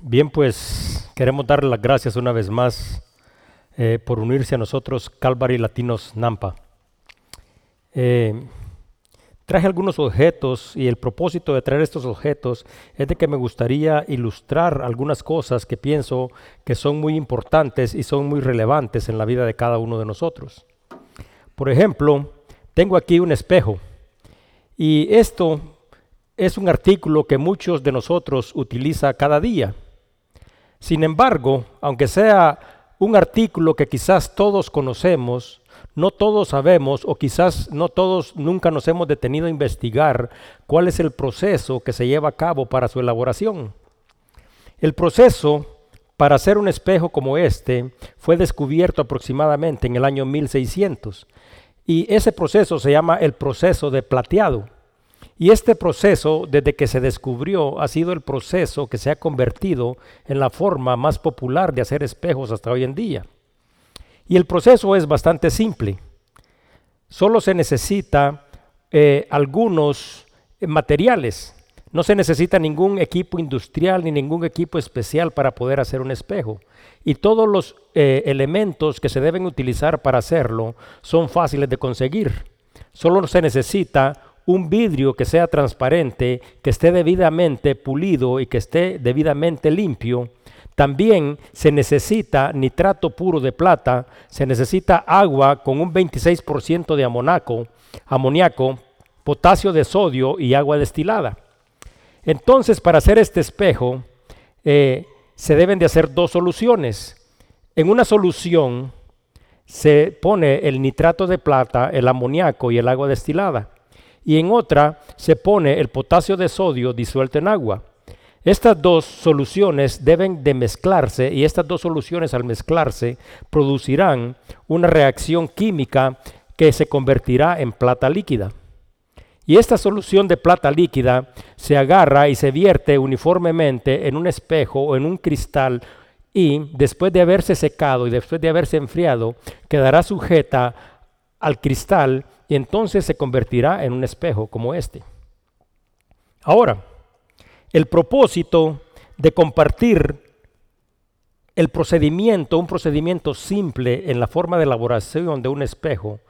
Bien, pues queremos darle las gracias una vez más eh, por unirse a nosotros, Calvary Latinos Nampa. Eh, traje algunos objetos y el propósito de traer estos objetos es de que me gustaría ilustrar algunas cosas que pienso que son muy importantes y son muy relevantes en la vida de cada uno de nosotros. Por ejemplo, tengo aquí un espejo y esto es un artículo que muchos de nosotros utiliza cada día. Sin embargo, aunque sea un artículo que quizás todos conocemos, no todos sabemos o quizás no todos nunca nos hemos detenido a investigar cuál es el proceso que se lleva a cabo para su elaboración. El proceso para hacer un espejo como este fue descubierto aproximadamente en el año 1600 y ese proceso se llama el proceso de plateado. Y este proceso, desde que se descubrió, ha sido el proceso que se ha convertido en la forma más popular de hacer espejos hasta hoy en día. Y el proceso es bastante simple. Solo se necesita eh, algunos eh, materiales. No se necesita ningún equipo industrial ni ningún equipo especial para poder hacer un espejo. Y todos los eh, elementos que se deben utilizar para hacerlo son fáciles de conseguir. Solo se necesita un vidrio que sea transparente, que esté debidamente pulido y que esté debidamente limpio. También se necesita nitrato puro de plata, se necesita agua con un 26% de amonaco, amoníaco, potasio de sodio y agua destilada. Entonces, para hacer este espejo, eh, se deben de hacer dos soluciones. En una solución se pone el nitrato de plata, el amoníaco y el agua destilada y en otra se pone el potasio de sodio disuelto en agua. Estas dos soluciones deben de mezclarse y estas dos soluciones al mezclarse producirán una reacción química que se convertirá en plata líquida. Y esta solución de plata líquida se agarra y se vierte uniformemente en un espejo o en un cristal y después de haberse secado y después de haberse enfriado quedará sujeta al cristal y entonces se convertirá en un espejo como este. Ahora, el propósito de compartir el procedimiento, un procedimiento simple en la forma de elaboración de un espejo,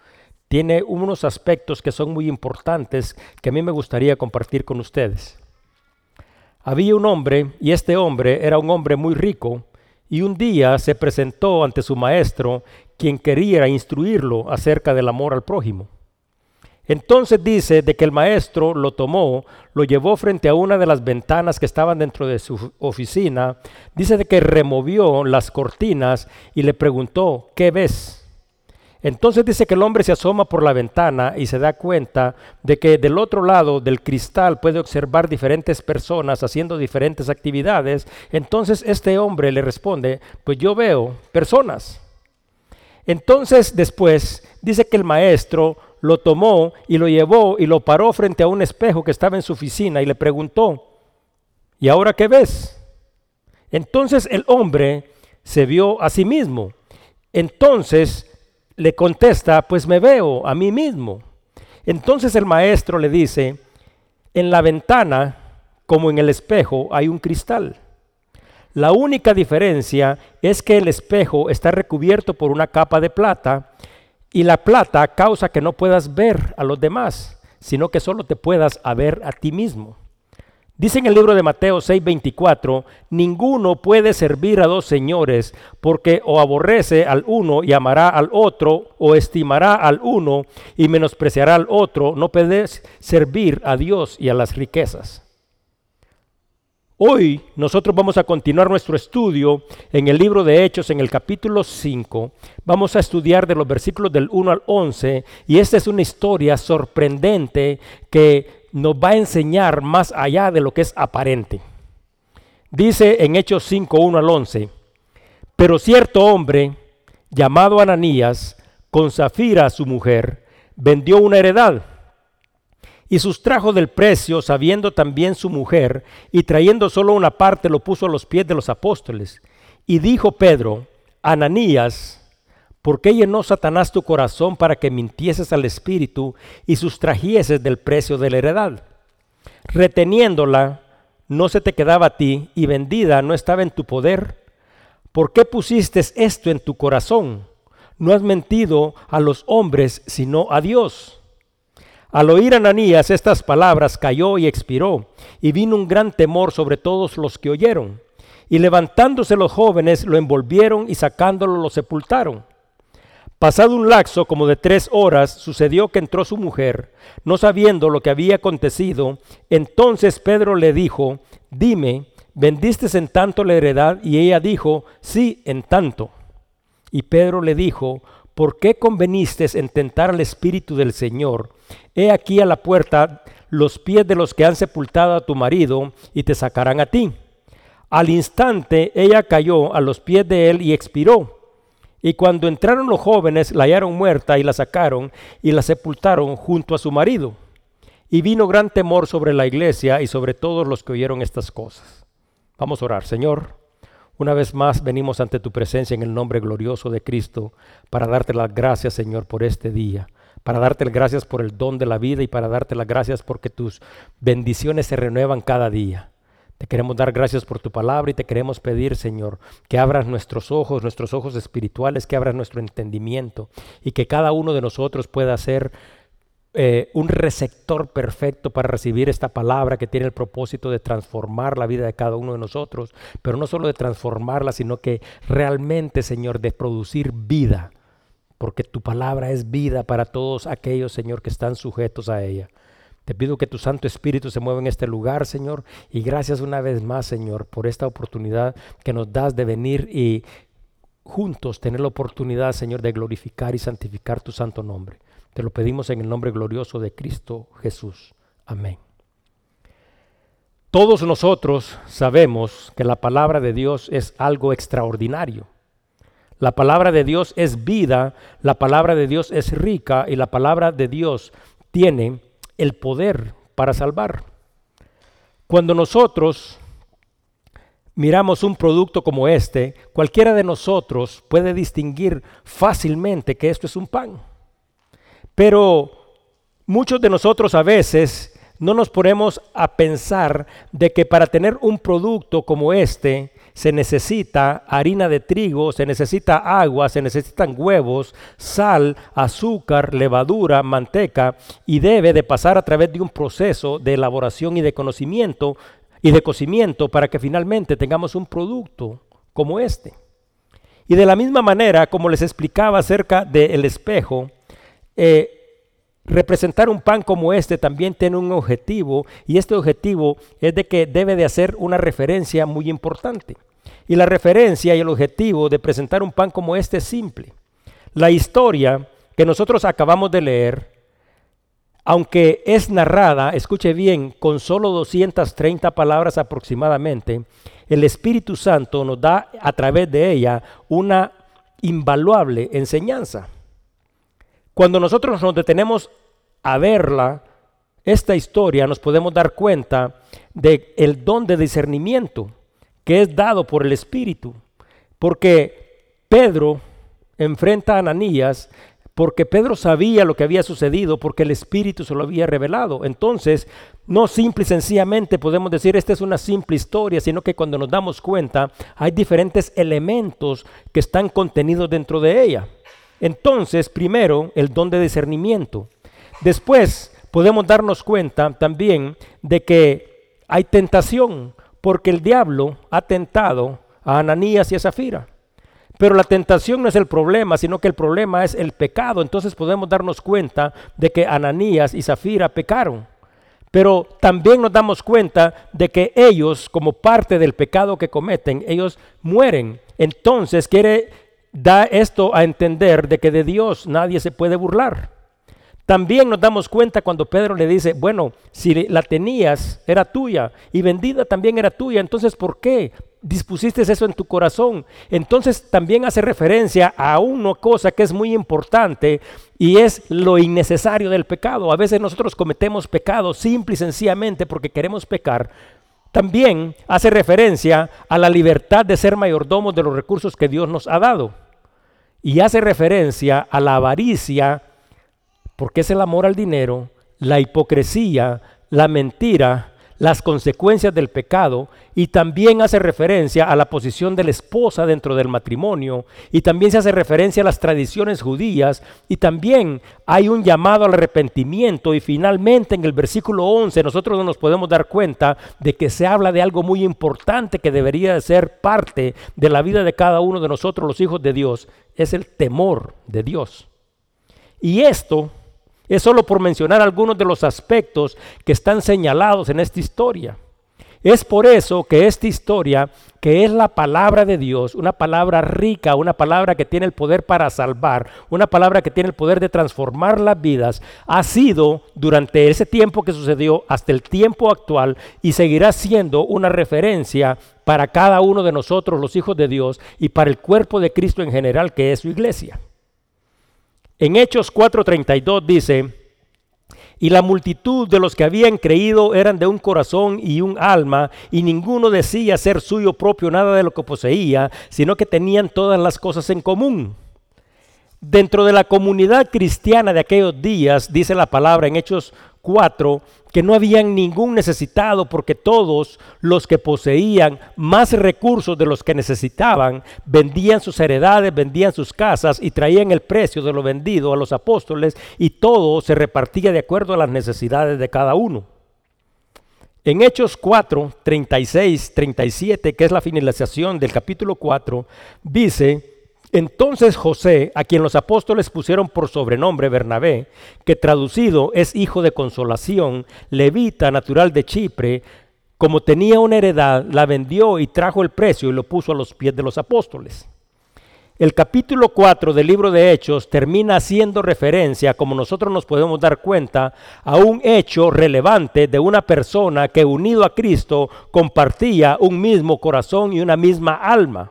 tiene unos aspectos que son muy importantes que a mí me gustaría compartir con ustedes. Había un hombre, y este hombre era un hombre muy rico, y un día se presentó ante su maestro, quien quería instruirlo acerca del amor al prójimo. Entonces dice de que el maestro lo tomó, lo llevó frente a una de las ventanas que estaban dentro de su oficina, dice de que removió las cortinas y le preguntó, ¿qué ves? Entonces dice que el hombre se asoma por la ventana y se da cuenta de que del otro lado del cristal puede observar diferentes personas haciendo diferentes actividades. Entonces este hombre le responde, pues yo veo personas. Entonces después dice que el maestro lo tomó y lo llevó y lo paró frente a un espejo que estaba en su oficina y le preguntó, ¿y ahora qué ves? Entonces el hombre se vio a sí mismo. Entonces le contesta, pues me veo a mí mismo. Entonces el maestro le dice, en la ventana, como en el espejo, hay un cristal. La única diferencia es que el espejo está recubierto por una capa de plata y la plata causa que no puedas ver a los demás, sino que solo te puedas ver a ti mismo. Dice en el libro de Mateo 6:24, ninguno puede servir a dos señores, porque o aborrece al uno y amará al otro, o estimará al uno y menospreciará al otro. No puedes servir a Dios y a las riquezas. Hoy nosotros vamos a continuar nuestro estudio en el libro de Hechos, en el capítulo 5. Vamos a estudiar de los versículos del 1 al 11 y esta es una historia sorprendente que nos va a enseñar más allá de lo que es aparente. Dice en Hechos 5, 1 al 11, pero cierto hombre llamado Ananías, con Zafira su mujer, vendió una heredad y sustrajo del precio, sabiendo también su mujer, y trayendo solo una parte lo puso a los pies de los apóstoles. Y dijo Pedro, Ananías, ¿por qué llenó Satanás tu corazón para que mintieses al Espíritu y sustrajieses del precio de la heredad? Reteniéndola, no se te quedaba a ti y vendida no estaba en tu poder? ¿Por qué pusiste esto en tu corazón? No has mentido a los hombres, sino a Dios. Al oír Ananías estas palabras, cayó y expiró, y vino un gran temor sobre todos los que oyeron. Y levantándose los jóvenes, lo envolvieron y sacándolo lo sepultaron. Pasado un laxo como de tres horas, sucedió que entró su mujer, no sabiendo lo que había acontecido. Entonces Pedro le dijo, dime, ¿vendiste en tanto la heredad? Y ella dijo, sí, en tanto. Y Pedro le dijo, ¿por qué conveniste en tentar al Espíritu del Señor? He aquí a la puerta los pies de los que han sepultado a tu marido y te sacarán a ti. Al instante ella cayó a los pies de él y expiró. Y cuando entraron los jóvenes, la hallaron muerta y la sacaron y la sepultaron junto a su marido. Y vino gran temor sobre la iglesia y sobre todos los que oyeron estas cosas. Vamos a orar, Señor. Una vez más venimos ante tu presencia en el nombre glorioso de Cristo para darte las gracias, Señor, por este día, para darte las gracias por el don de la vida y para darte las gracias porque tus bendiciones se renuevan cada día. Te queremos dar gracias por tu palabra y te queremos pedir, Señor, que abras nuestros ojos, nuestros ojos espirituales, que abras nuestro entendimiento y que cada uno de nosotros pueda ser eh, un receptor perfecto para recibir esta palabra que tiene el propósito de transformar la vida de cada uno de nosotros, pero no solo de transformarla, sino que realmente, Señor, de producir vida, porque tu palabra es vida para todos aquellos, Señor, que están sujetos a ella. Te pido que tu Santo Espíritu se mueva en este lugar, Señor, y gracias una vez más, Señor, por esta oportunidad que nos das de venir y juntos tener la oportunidad, Señor, de glorificar y santificar tu santo nombre. Te lo pedimos en el nombre glorioso de Cristo Jesús. Amén. Todos nosotros sabemos que la palabra de Dios es algo extraordinario. La palabra de Dios es vida, la palabra de Dios es rica y la palabra de Dios tiene el poder para salvar. Cuando nosotros miramos un producto como este, cualquiera de nosotros puede distinguir fácilmente que esto es un pan. Pero muchos de nosotros a veces no nos ponemos a pensar de que para tener un producto como este se necesita harina de trigo, se necesita agua, se necesitan huevos, sal, azúcar, levadura, manteca y debe de pasar a través de un proceso de elaboración y de conocimiento y de cocimiento para que finalmente tengamos un producto como este. Y de la misma manera, como les explicaba acerca del espejo, eh, representar un pan como este también tiene un objetivo y este objetivo es de que debe de hacer una referencia muy importante. Y la referencia y el objetivo de presentar un pan como este es simple. La historia que nosotros acabamos de leer, aunque es narrada, escuche bien, con solo 230 palabras aproximadamente, el Espíritu Santo nos da a través de ella una invaluable enseñanza. Cuando nosotros nos detenemos a verla, esta historia, nos podemos dar cuenta de el don de discernimiento que es dado por el Espíritu. Porque Pedro enfrenta a Ananías porque Pedro sabía lo que había sucedido, porque el Espíritu se lo había revelado. Entonces, no simple y sencillamente podemos decir esta es una simple historia, sino que cuando nos damos cuenta hay diferentes elementos que están contenidos dentro de ella. Entonces, primero, el don de discernimiento. Después, podemos darnos cuenta también de que hay tentación, porque el diablo ha tentado a Ananías y a Zafira. Pero la tentación no es el problema, sino que el problema es el pecado. Entonces podemos darnos cuenta de que Ananías y Zafira pecaron. Pero también nos damos cuenta de que ellos, como parte del pecado que cometen, ellos mueren. Entonces quiere da esto a entender de que de Dios nadie se puede burlar. También nos damos cuenta cuando Pedro le dice, bueno, si la tenías, era tuya, y vendida también era tuya, entonces ¿por qué dispusiste eso en tu corazón? Entonces también hace referencia a una cosa que es muy importante y es lo innecesario del pecado. A veces nosotros cometemos pecado simple y sencillamente porque queremos pecar, también hace referencia a la libertad de ser mayordomos de los recursos que Dios nos ha dado. Y hace referencia a la avaricia, porque es el amor al dinero, la hipocresía, la mentira, las consecuencias del pecado y también hace referencia a la posición de la esposa dentro del matrimonio y también se hace referencia a las tradiciones judías y también hay un llamado al arrepentimiento y finalmente en el versículo 11 nosotros nos podemos dar cuenta de que se habla de algo muy importante que debería de ser parte de la vida de cada uno de nosotros los hijos de Dios, es el temor de Dios. Y esto es solo por mencionar algunos de los aspectos que están señalados en esta historia. Es por eso que esta historia, que es la palabra de Dios, una palabra rica, una palabra que tiene el poder para salvar, una palabra que tiene el poder de transformar las vidas, ha sido durante ese tiempo que sucedió hasta el tiempo actual y seguirá siendo una referencia para cada uno de nosotros, los hijos de Dios, y para el cuerpo de Cristo en general, que es su iglesia. En Hechos 4:32 dice, y la multitud de los que habían creído eran de un corazón y un alma, y ninguno decía ser suyo propio nada de lo que poseía, sino que tenían todas las cosas en común. Dentro de la comunidad cristiana de aquellos días, dice la palabra en Hechos 4, que no habían ningún necesitado porque todos los que poseían más recursos de los que necesitaban vendían sus heredades, vendían sus casas y traían el precio de lo vendido a los apóstoles y todo se repartía de acuerdo a las necesidades de cada uno. En Hechos 4, 36, 37, que es la finalización del capítulo 4, dice, entonces José, a quien los apóstoles pusieron por sobrenombre Bernabé, que traducido es hijo de consolación, levita natural de Chipre, como tenía una heredad, la vendió y trajo el precio y lo puso a los pies de los apóstoles. El capítulo 4 del libro de Hechos termina haciendo referencia, como nosotros nos podemos dar cuenta, a un hecho relevante de una persona que unido a Cristo compartía un mismo corazón y una misma alma.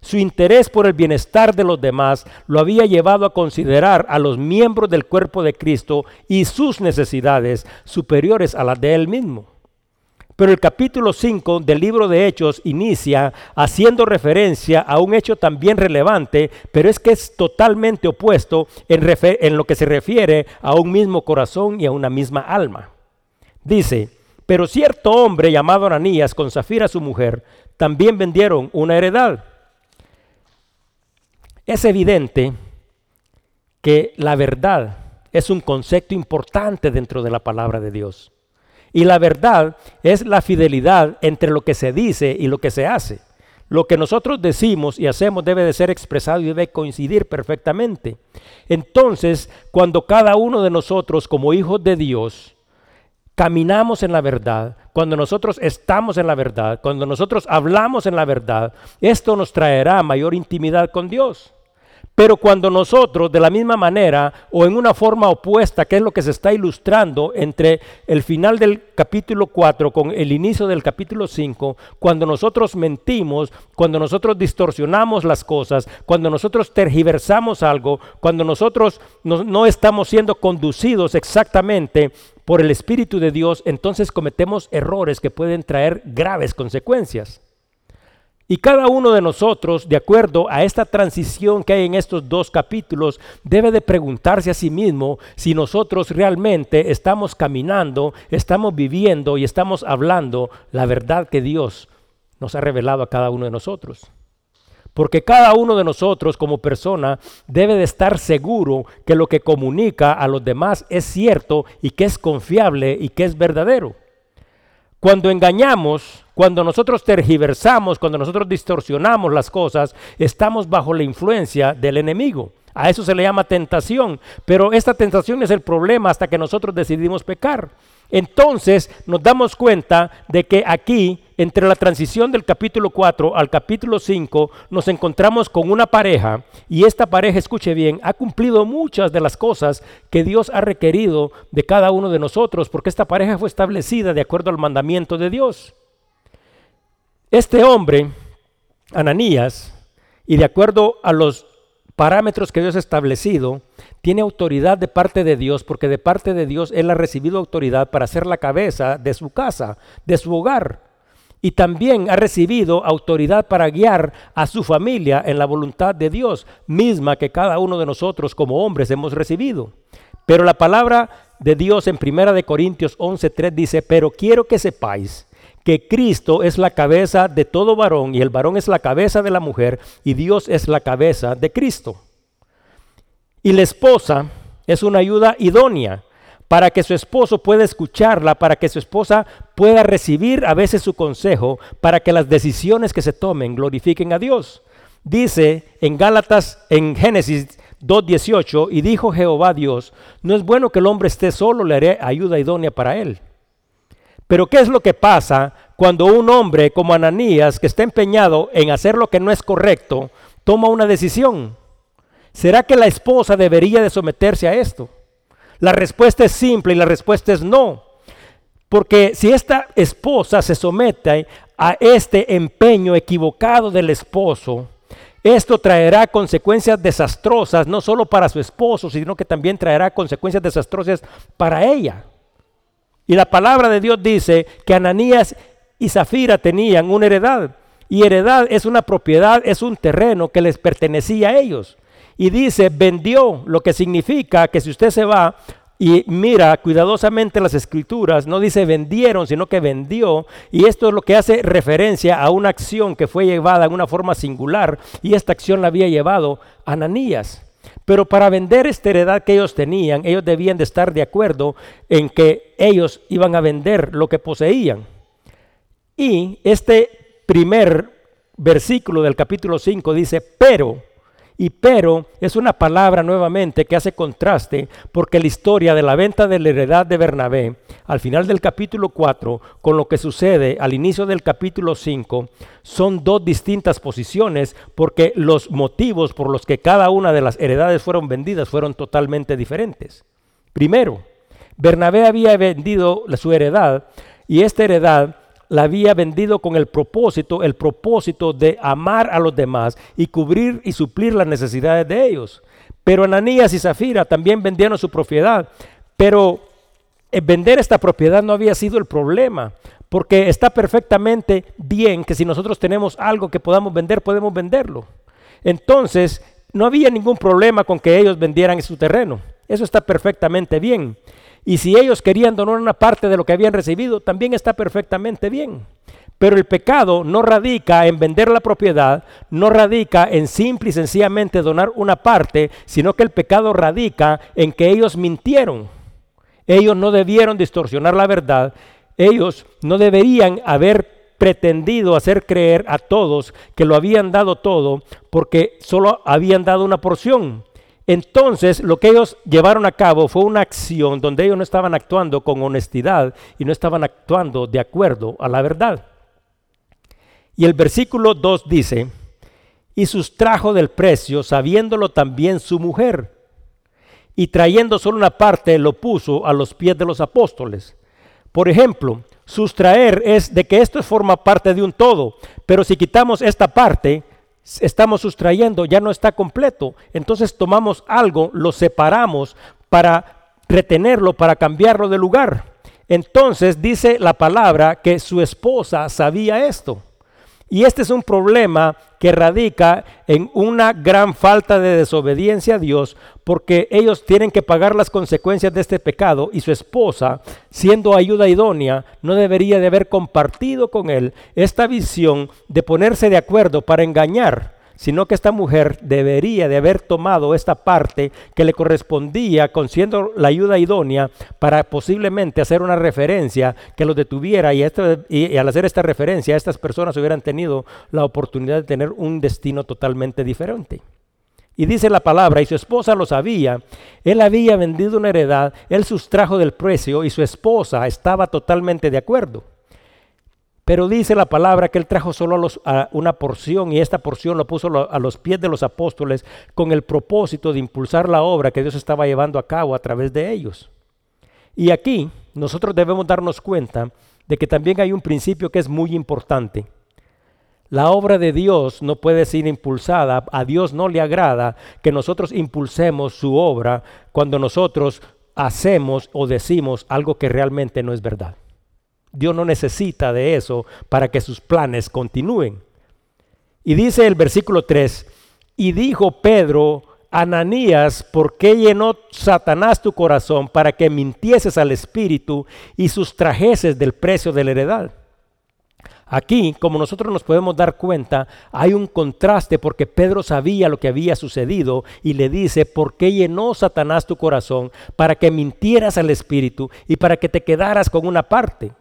Su interés por el bienestar de los demás lo había llevado a considerar a los miembros del cuerpo de Cristo y sus necesidades superiores a las de él mismo. Pero el capítulo 5 del libro de Hechos inicia haciendo referencia a un hecho también relevante, pero es que es totalmente opuesto en, en, lo que se refiere a un mismo corazón y a una misma alma. Dice, pero cierto hombre llamado Ananías con Zafira su mujer, también vendieron una heredad. Es evidente que la verdad es un concepto importante dentro de la palabra de Dios. Y la verdad es la fidelidad entre lo que se dice y lo que se hace. Lo que nosotros decimos y hacemos debe de ser expresado y debe coincidir perfectamente. Entonces, cuando cada uno de nosotros como hijos de Dios caminamos en la verdad, cuando nosotros estamos en la verdad, cuando nosotros hablamos en la verdad, esto nos traerá mayor intimidad con Dios. Pero cuando nosotros, de la misma manera o en una forma opuesta, que es lo que se está ilustrando entre el final del capítulo 4 con el inicio del capítulo 5, cuando nosotros mentimos, cuando nosotros distorsionamos las cosas, cuando nosotros tergiversamos algo, cuando nosotros no, no estamos siendo conducidos exactamente por el Espíritu de Dios, entonces cometemos errores que pueden traer graves consecuencias. Y cada uno de nosotros, de acuerdo a esta transición que hay en estos dos capítulos, debe de preguntarse a sí mismo si nosotros realmente estamos caminando, estamos viviendo y estamos hablando la verdad que Dios nos ha revelado a cada uno de nosotros. Porque cada uno de nosotros como persona debe de estar seguro que lo que comunica a los demás es cierto y que es confiable y que es verdadero. Cuando engañamos, cuando nosotros tergiversamos, cuando nosotros distorsionamos las cosas, estamos bajo la influencia del enemigo. A eso se le llama tentación. Pero esta tentación es el problema hasta que nosotros decidimos pecar. Entonces nos damos cuenta de que aquí, entre la transición del capítulo 4 al capítulo 5, nos encontramos con una pareja y esta pareja, escuche bien, ha cumplido muchas de las cosas que Dios ha requerido de cada uno de nosotros, porque esta pareja fue establecida de acuerdo al mandamiento de Dios. Este hombre, Ananías, y de acuerdo a los parámetros que Dios ha establecido, tiene autoridad de parte de Dios, porque de parte de Dios Él ha recibido autoridad para ser la cabeza de su casa, de su hogar. Y también ha recibido autoridad para guiar a su familia en la voluntad de Dios, misma que cada uno de nosotros como hombres hemos recibido. Pero la palabra de Dios en Primera de Corintios 11:3 dice, "Pero quiero que sepáis que Cristo es la cabeza de todo varón y el varón es la cabeza de la mujer y Dios es la cabeza de Cristo." Y la esposa es una ayuda idónea para que su esposo pueda escucharla, para que su esposa pueda recibir a veces su consejo, para que las decisiones que se tomen glorifiquen a Dios. Dice en Gálatas, en Génesis 2.18, y dijo Jehová Dios, no es bueno que el hombre esté solo, le haré ayuda idónea para él. Pero ¿qué es lo que pasa cuando un hombre como Ananías, que está empeñado en hacer lo que no es correcto, toma una decisión? ¿Será que la esposa debería de someterse a esto? La respuesta es simple y la respuesta es no. Porque si esta esposa se somete a este empeño equivocado del esposo, esto traerá consecuencias desastrosas no solo para su esposo, sino que también traerá consecuencias desastrosas para ella. Y la palabra de Dios dice que Ananías y Zafira tenían una heredad. Y heredad es una propiedad, es un terreno que les pertenecía a ellos. Y dice, vendió, lo que significa que si usted se va y mira cuidadosamente las escrituras, no dice vendieron, sino que vendió. Y esto es lo que hace referencia a una acción que fue llevada en una forma singular. Y esta acción la había llevado Ananías. Pero para vender esta heredad que ellos tenían, ellos debían de estar de acuerdo en que ellos iban a vender lo que poseían. Y este primer versículo del capítulo 5 dice, pero y pero es una palabra nuevamente que hace contraste porque la historia de la venta de la heredad de Bernabé al final del capítulo 4 con lo que sucede al inicio del capítulo 5 son dos distintas posiciones porque los motivos por los que cada una de las heredades fueron vendidas fueron totalmente diferentes. Primero, Bernabé había vendido su heredad y esta heredad la había vendido con el propósito, el propósito de amar a los demás y cubrir y suplir las necesidades de ellos. Pero Ananías y Zafira también vendieron su propiedad, pero eh, vender esta propiedad no había sido el problema, porque está perfectamente bien que si nosotros tenemos algo que podamos vender, podemos venderlo. Entonces, no había ningún problema con que ellos vendieran su terreno. Eso está perfectamente bien. Y si ellos querían donar una parte de lo que habían recibido, también está perfectamente bien. Pero el pecado no radica en vender la propiedad, no radica en simple y sencillamente donar una parte, sino que el pecado radica en que ellos mintieron. Ellos no debieron distorsionar la verdad, ellos no deberían haber pretendido hacer creer a todos que lo habían dado todo porque solo habían dado una porción. Entonces, lo que ellos llevaron a cabo fue una acción donde ellos no estaban actuando con honestidad y no estaban actuando de acuerdo a la verdad. Y el versículo 2 dice, y sustrajo del precio, sabiéndolo también su mujer, y trayendo solo una parte, lo puso a los pies de los apóstoles. Por ejemplo, sustraer es de que esto forma parte de un todo, pero si quitamos esta parte, estamos sustrayendo, ya no está completo. Entonces tomamos algo, lo separamos para retenerlo, para cambiarlo de lugar. Entonces dice la palabra que su esposa sabía esto. Y este es un problema que radica en una gran falta de desobediencia a Dios, porque ellos tienen que pagar las consecuencias de este pecado y su esposa, siendo ayuda idónea, no debería de haber compartido con él esta visión de ponerse de acuerdo para engañar sino que esta mujer debería de haber tomado esta parte que le correspondía con siendo la ayuda idónea para posiblemente hacer una referencia que los detuviera y, y, al hacer esta referencia estas personas hubieran tenido la oportunidad de tener un destino totalmente diferente. Y dice la palabra, y su esposa lo sabía, él había vendido una heredad, él sustrajo del precio y su esposa estaba totalmente de acuerdo. Pero dice la palabra que él trajo solo a, una porción y esta porción lo puso a los pies de los apóstoles con el propósito de impulsar la obra que Dios estaba llevando a cabo a través de ellos. Y aquí nosotros debemos darnos cuenta de que también hay un principio que es muy importante. La obra de Dios no puede ser impulsada, a Dios no le agrada que nosotros impulsemos su obra cuando nosotros hacemos o decimos algo que realmente no es verdad. Dios no necesita de eso para que sus planes continúen. Y dice el versículo 3, y dijo Pedro Ananías, ¿por qué llenó Satanás tu corazón para que mintieses al Espíritu y sustrajeses del precio de la heredad? Aquí, como nosotros nos podemos dar cuenta, hay un contraste porque Pedro sabía lo que había sucedido y le dice, ¿por qué llenó Satanás tu corazón para que mintieras al Espíritu y para que te quedaras con una parte?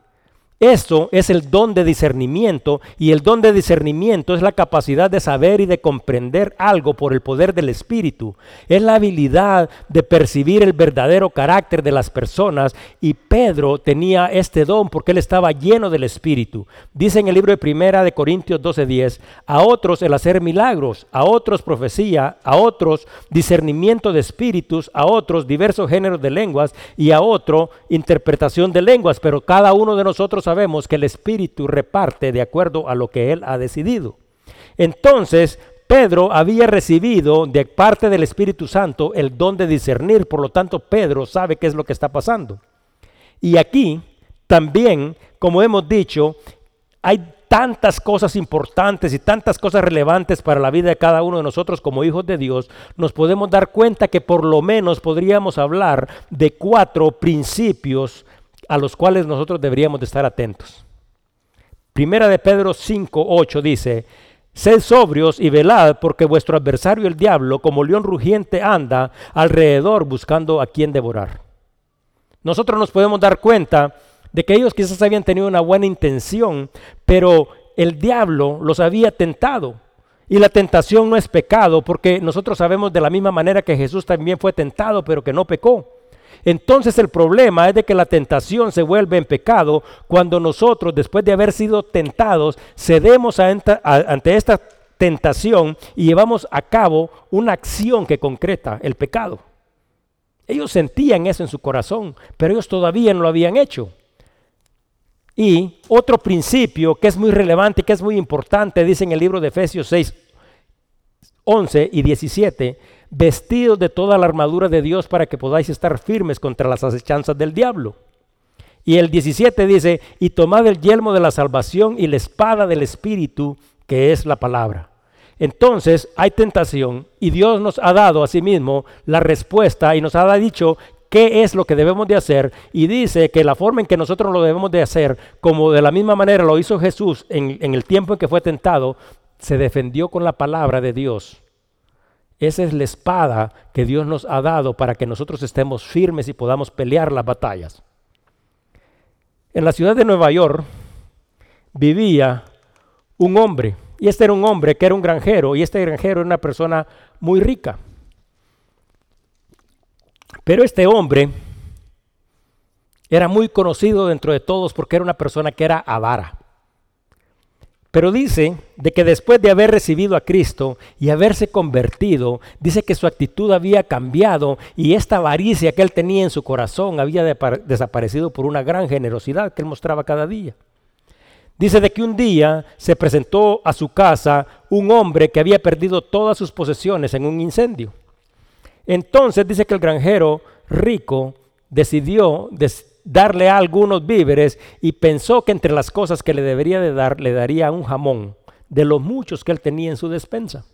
Esto es el don de discernimiento y el don de discernimiento es la capacidad de saber y de comprender algo por el poder del Espíritu. Es la habilidad de percibir el verdadero carácter de las personas y Pedro tenía este don porque él estaba lleno del Espíritu. Dice en el libro de Primera de Corintios 12:10, a otros el hacer milagros, a otros profecía, a otros discernimiento de espíritus, a otros diversos géneros de lenguas y a otro interpretación de lenguas, pero cada uno de nosotros sabemos que el Espíritu reparte de acuerdo a lo que Él ha decidido. Entonces, Pedro había recibido de parte del Espíritu Santo el don de discernir, por lo tanto Pedro sabe qué es lo que está pasando. Y aquí también, como hemos dicho, hay tantas cosas importantes y tantas cosas relevantes para la vida de cada uno de nosotros como hijos de Dios, nos podemos dar cuenta que por lo menos podríamos hablar de cuatro principios a los cuales nosotros deberíamos de estar atentos. Primera de Pedro 5, 8 dice, Sed sobrios y velad, porque vuestro adversario el diablo, como león rugiente, anda alrededor buscando a quien devorar. Nosotros nos podemos dar cuenta de que ellos quizás habían tenido una buena intención, pero el diablo los había tentado. Y la tentación no es pecado, porque nosotros sabemos de la misma manera que Jesús también fue tentado, pero que no pecó. Entonces el problema es de que la tentación se vuelve en pecado cuando nosotros, después de haber sido tentados, cedemos ante esta tentación y llevamos a cabo una acción que concreta el pecado. Ellos sentían eso en su corazón, pero ellos todavía no lo habían hecho. Y otro principio que es muy relevante y que es muy importante, dice en el libro de Efesios 6, 11 y 17, vestidos de toda la armadura de Dios para que podáis estar firmes contra las acechanzas del diablo. Y el 17 dice, y tomad el yelmo de la salvación y la espada del Espíritu, que es la palabra. Entonces hay tentación y Dios nos ha dado a sí mismo la respuesta y nos ha dicho qué es lo que debemos de hacer y dice que la forma en que nosotros lo debemos de hacer, como de la misma manera lo hizo Jesús en, en el tiempo en que fue tentado, se defendió con la palabra de Dios. Esa es la espada que Dios nos ha dado para que nosotros estemos firmes y podamos pelear las batallas. En la ciudad de Nueva York vivía un hombre, y este era un hombre que era un granjero, y este granjero era una persona muy rica. Pero este hombre era muy conocido dentro de todos porque era una persona que era avara. Pero dice de que después de haber recibido a Cristo y haberse convertido, dice que su actitud había cambiado y esta avaricia que él tenía en su corazón había desaparecido por una gran generosidad que él mostraba cada día. Dice de que un día se presentó a su casa un hombre que había perdido todas sus posesiones en un incendio. Entonces dice que el granjero rico decidió darle algunos víveres y pensó que entre las cosas que le debería de dar le daría un jamón de los muchos que él tenía en su despensa.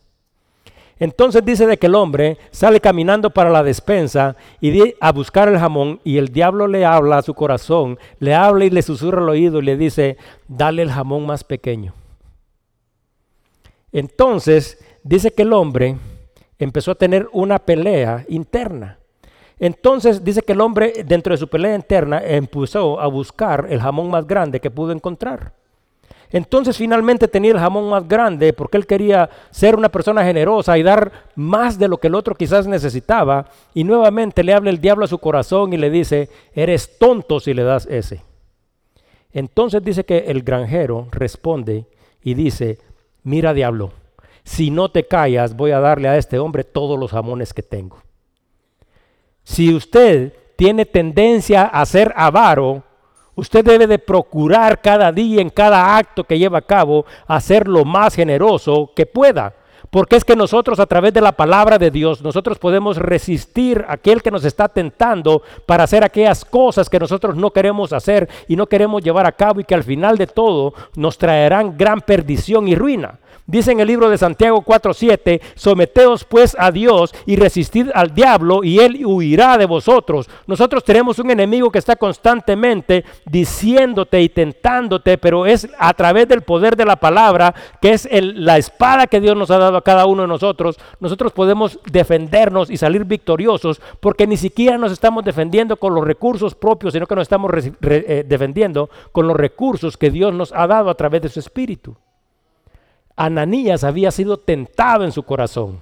Entonces dice de que el hombre sale caminando para la despensa y a buscar el jamón y el diablo le habla a su corazón, le habla y le susurra al oído y le dice, dale el jamón más pequeño. Entonces dice que el hombre empezó a tener una pelea interna entonces dice que el hombre dentro de su pelea interna empezó a buscar el jamón más grande que pudo encontrar. Entonces finalmente tenía el jamón más grande porque él quería ser una persona generosa y dar más de lo que el otro quizás necesitaba. Y nuevamente le habla el diablo a su corazón y le dice, eres tonto si le das ese. Entonces dice que el granjero responde y dice, mira diablo, si no te callas voy a darle a este hombre todos los jamones que tengo. Si usted tiene tendencia a ser avaro, usted debe de procurar cada día, en cada acto que lleva a cabo, hacer lo más generoso que pueda. Porque es que nosotros a través de la palabra de Dios, nosotros podemos resistir a aquel que nos está tentando para hacer aquellas cosas que nosotros no queremos hacer y no queremos llevar a cabo y que al final de todo nos traerán gran perdición y ruina. Dice en el libro de Santiago 4:7, someteos pues a Dios y resistid al diablo y él huirá de vosotros. Nosotros tenemos un enemigo que está constantemente diciéndote y tentándote, pero es a través del poder de la palabra, que es la espada que Dios nos ha dado a cada uno de nosotros, nosotros podemos defendernos y salir victoriosos, porque ni siquiera nos estamos defendiendo con los recursos propios, sino que nos estamos eh, defendiendo con los recursos que Dios nos ha dado a través de su Espíritu. Ananías había sido tentado en su corazón.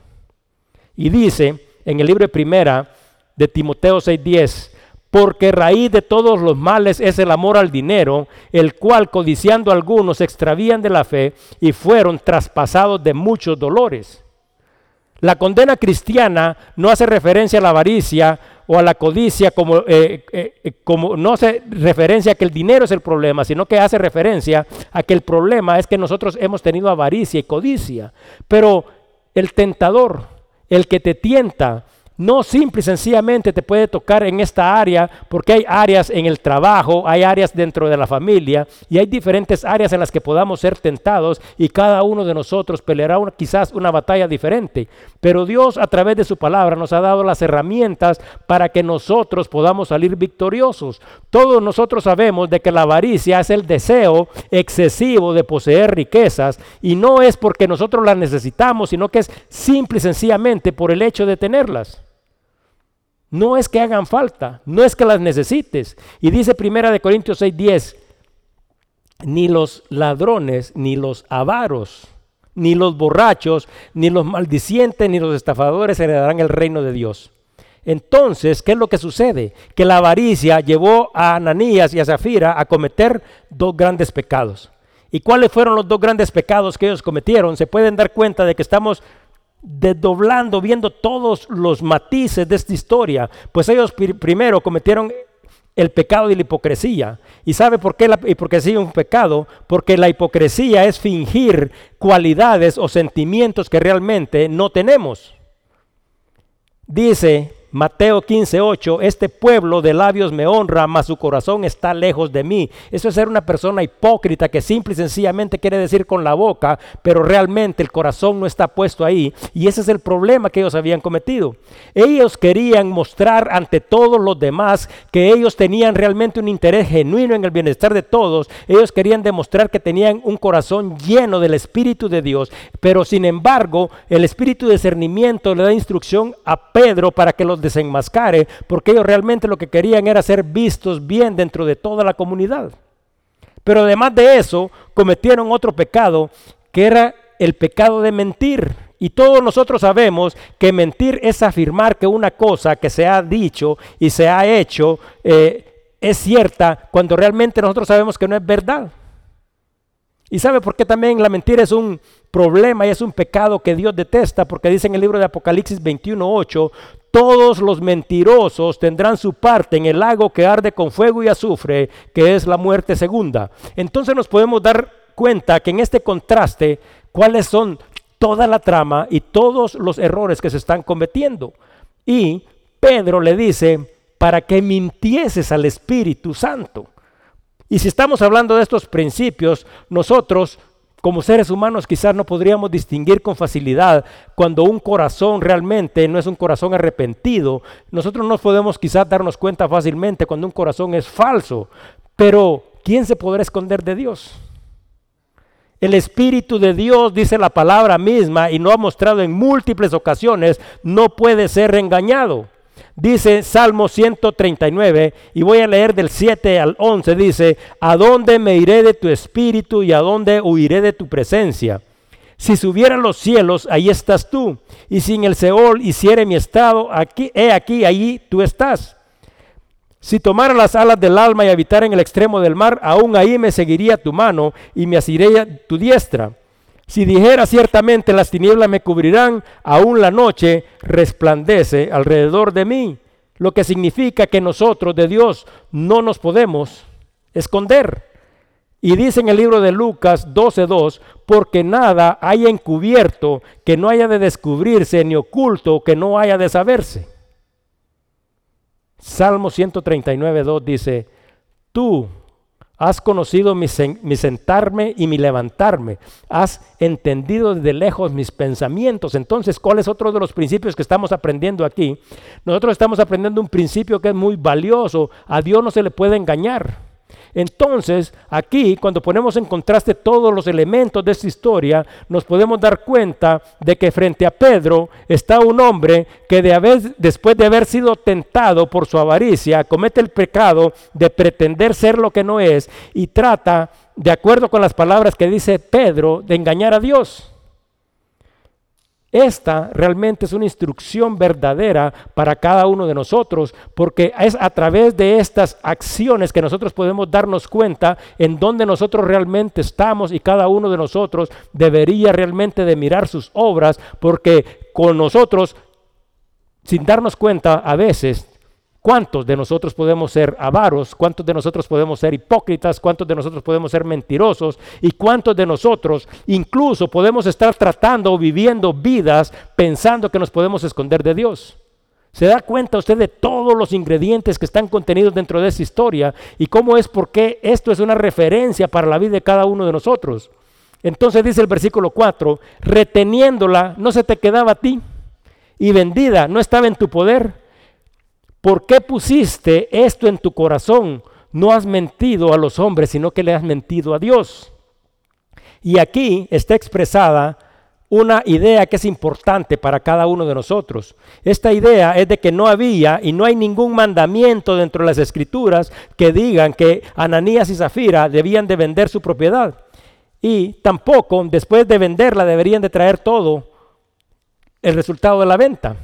Y dice en el libro primera de Timoteo 6:10, porque raíz de todos los males es el amor al dinero, el cual codiciando algunos se extravían de la fe y fueron traspasados de muchos dolores. La condena cristiana no hace referencia a la avaricia o a la codicia como, eh, eh, eh, como no hace referencia a que el dinero es el problema, sino que hace referencia a que el problema es que nosotros hemos tenido avaricia y codicia. Pero el tentador, el que te tienta, no simple y sencillamente te puede tocar en esta área, porque hay áreas en el trabajo, hay áreas dentro de la familia y hay diferentes áreas en las que podamos ser tentados y cada uno de nosotros peleará quizás una batalla diferente. Pero Dios a través de su palabra nos ha dado las herramientas para que nosotros podamos salir victoriosos. Todos nosotros sabemos de que la avaricia es el deseo excesivo de poseer riquezas y no es porque nosotros las necesitamos, sino que es simple y sencillamente por el hecho de tenerlas. No es que hagan falta, no es que las necesites. Y dice Primera de Corintios 6:10, ni los ladrones, ni los avaros, ni los borrachos, ni los maldicientes, ni los estafadores heredarán el reino de Dios. Entonces, ¿qué es lo que sucede? Que la avaricia llevó a Ananías y a Zafira a cometer dos grandes pecados. ¿Y cuáles fueron los dos grandes pecados que ellos cometieron? Se pueden dar cuenta de que estamos desdoblando, viendo todos los matices de esta historia, pues ellos primero cometieron el pecado de la hipocresía. ¿Y sabe por qué la hipocresía es un pecado? Porque la hipocresía es fingir cualidades o sentimientos que realmente no tenemos. Dice Mateo 15:8, este pueblo de labios me honra, mas su corazón está lejos de mí. Eso es ser una persona hipócrita que simple y sencillamente quiere decir con la boca, pero realmente el corazón no está puesto ahí. Y ese es el problema que ellos habían cometido. Ellos querían mostrar ante todos los demás que ellos tenían realmente un interés genuino en el bienestar de todos. Ellos querían demostrar que tenían un corazón lleno del Espíritu de Dios. Pero sin embargo, el Espíritu de discernimiento le da instrucción a Pedro para que los desenmascare, porque ellos realmente lo que querían era ser vistos bien dentro de toda la comunidad. Pero además de eso, cometieron otro pecado, que era el pecado de mentir. Y todos nosotros sabemos que mentir es afirmar que una cosa que se ha dicho y se ha hecho eh, es cierta cuando realmente nosotros sabemos que no es verdad. ¿Y sabe por qué también la mentira es un problema y es un pecado que Dios detesta? Porque dice en el libro de Apocalipsis 21.8, todos los mentirosos tendrán su parte en el lago que arde con fuego y azufre, que es la muerte segunda. Entonces nos podemos dar cuenta que en este contraste, cuáles son toda la trama y todos los errores que se están cometiendo. Y Pedro le dice, para que mintieses al Espíritu Santo. Y si estamos hablando de estos principios, nosotros como seres humanos quizás no podríamos distinguir con facilidad cuando un corazón realmente no es un corazón arrepentido. Nosotros no podemos quizás darnos cuenta fácilmente cuando un corazón es falso. Pero ¿quién se podrá esconder de Dios? El Espíritu de Dios, dice la palabra misma, y lo ha mostrado en múltiples ocasiones, no puede ser engañado. Dice Salmo 139, y voy a leer del 7 al 11, dice, ¿a dónde me iré de tu espíritu y a dónde huiré de tu presencia? Si subieran los cielos, ahí estás tú, y si en el Seol hiciere mi estado, aquí, he aquí, allí tú estás. Si tomara las alas del alma y habitara en el extremo del mar, aún ahí me seguiría tu mano y me asiría tu diestra. Si dijera ciertamente las tinieblas me cubrirán, aún la noche resplandece alrededor de mí. Lo que significa que nosotros de Dios no nos podemos esconder. Y dice en el libro de Lucas 12:2, porque nada haya encubierto que no haya de descubrirse, ni oculto que no haya de saberse. Salmo 139.2 dice, tú has conocido mi, sentarme y mi levantarme, has entendido desde lejos mis pensamientos. Entonces, ¿cuál es otro de los principios que estamos aprendiendo aquí? Nosotros estamos aprendiendo un principio que es muy valioso, a Dios no se le puede engañar. Entonces, aquí, cuando ponemos en contraste todos los elementos de esta historia, nos podemos dar cuenta de que frente a Pedro está un hombre que después de haber sido tentado por su avaricia, comete el pecado de pretender ser lo que no es y trata, de acuerdo con las palabras que dice Pedro, de engañar a Dios. Esta realmente es una instrucción verdadera para cada uno de nosotros, porque es a través de estas acciones que nosotros podemos darnos cuenta en dónde nosotros realmente estamos y cada uno de nosotros debería realmente de mirar sus obras, porque con nosotros, sin darnos cuenta, a veces ¿Cuántos de nosotros podemos ser avaros? ¿Cuántos de nosotros podemos ser hipócritas? ¿Cuántos de nosotros podemos ser mentirosos? ¿Y cuántos de nosotros incluso podemos estar tratando o viviendo vidas pensando que nos podemos esconder de Dios? ¿Se da cuenta usted de todos los ingredientes que están contenidos dentro de esa historia y cómo es porque esto es una referencia para la vida de cada uno de nosotros? Entonces dice el versículo 4, reteniéndola no se te quedaba a ti y vendida no estaba en tu poder ¿Por qué pusiste esto en tu corazón? No has mentido a los hombres, sino que le has mentido a Dios. Y aquí está expresada una idea que es importante para cada uno de nosotros. Esta idea es de que no había y no hay ningún mandamiento dentro de las escrituras que digan que Ananías y Zafira debían de vender su propiedad. Y tampoco después de venderla deberían de traer todo el resultado de la venta.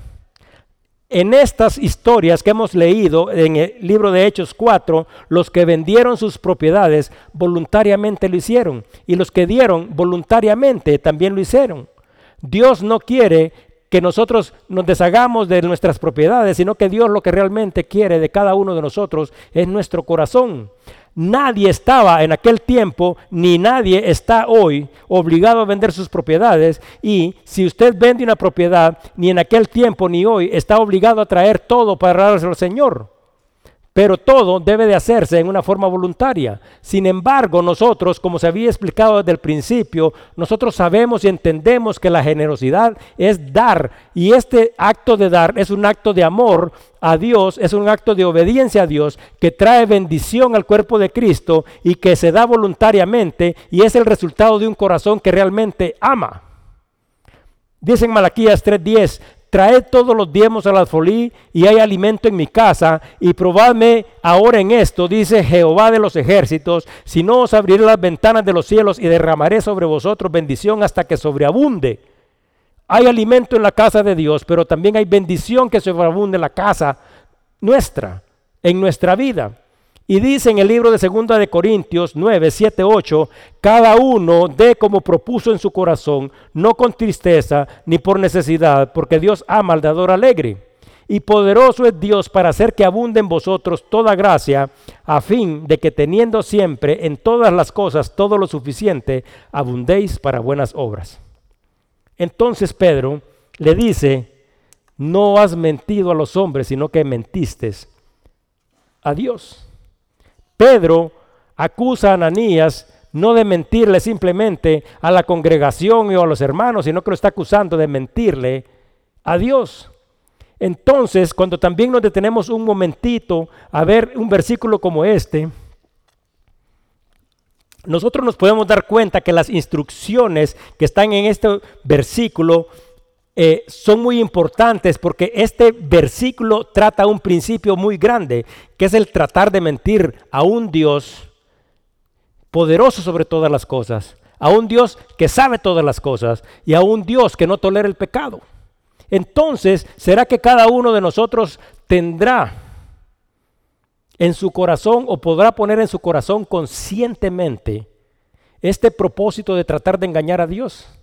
En estas historias que hemos leído en el libro de Hechos 4, los que vendieron sus propiedades voluntariamente lo hicieron y los que dieron voluntariamente también lo hicieron. Dios no quiere que nosotros nos deshagamos de nuestras propiedades, sino que Dios lo que realmente quiere de cada uno de nosotros es nuestro corazón. Nadie estaba en aquel tiempo, ni nadie está hoy obligado a vender sus propiedades. Y si usted vende una propiedad, ni en aquel tiempo ni hoy está obligado a traer todo para darse al Señor pero todo debe de hacerse en una forma voluntaria. Sin embargo, nosotros, como se había explicado desde el principio, nosotros sabemos y entendemos que la generosidad es dar y este acto de dar es un acto de amor a Dios, es un acto de obediencia a Dios que trae bendición al cuerpo de Cristo y que se da voluntariamente y es el resultado de un corazón que realmente ama. Dice en Malaquías 3:10, traed todos los diezmos a la folí y hay alimento en mi casa, y probadme ahora en esto, dice Jehová de los ejércitos, si no os abriré las ventanas de los cielos y derramaré sobre vosotros bendición hasta que sobreabunde. Hay alimento en la casa de Dios, pero también hay bendición que sobreabunde en la casa nuestra, en nuestra vida. Y dice en el libro de Segunda de Corintios 9, 7, 8, cada uno dé como propuso en su corazón, no con tristeza ni por necesidad, porque Dios ama al dador alegre. Y poderoso es Dios para hacer que abunde en vosotros toda gracia, a fin de que teniendo siempre en todas las cosas todo lo suficiente, abundéis para buenas obras. Entonces Pedro le dice, no has mentido a los hombres, sino que mentiste a Dios. Pedro acusa a Ananías no de mentirle simplemente a la congregación o a los hermanos, sino que lo está acusando de mentirle a Dios. Entonces, cuando también nos detenemos un momentito a ver un versículo como este, nosotros nos podemos dar cuenta que las instrucciones que están en este versículo eh, son muy importantes porque este versículo trata un principio muy grande, que es el tratar de mentir a un Dios poderoso sobre todas las cosas, a un Dios que sabe todas las cosas y a un Dios que no tolera el pecado. Entonces, ¿será que cada uno de nosotros tendrá en su corazón o podrá poner en su corazón conscientemente este propósito de tratar de engañar a Dios?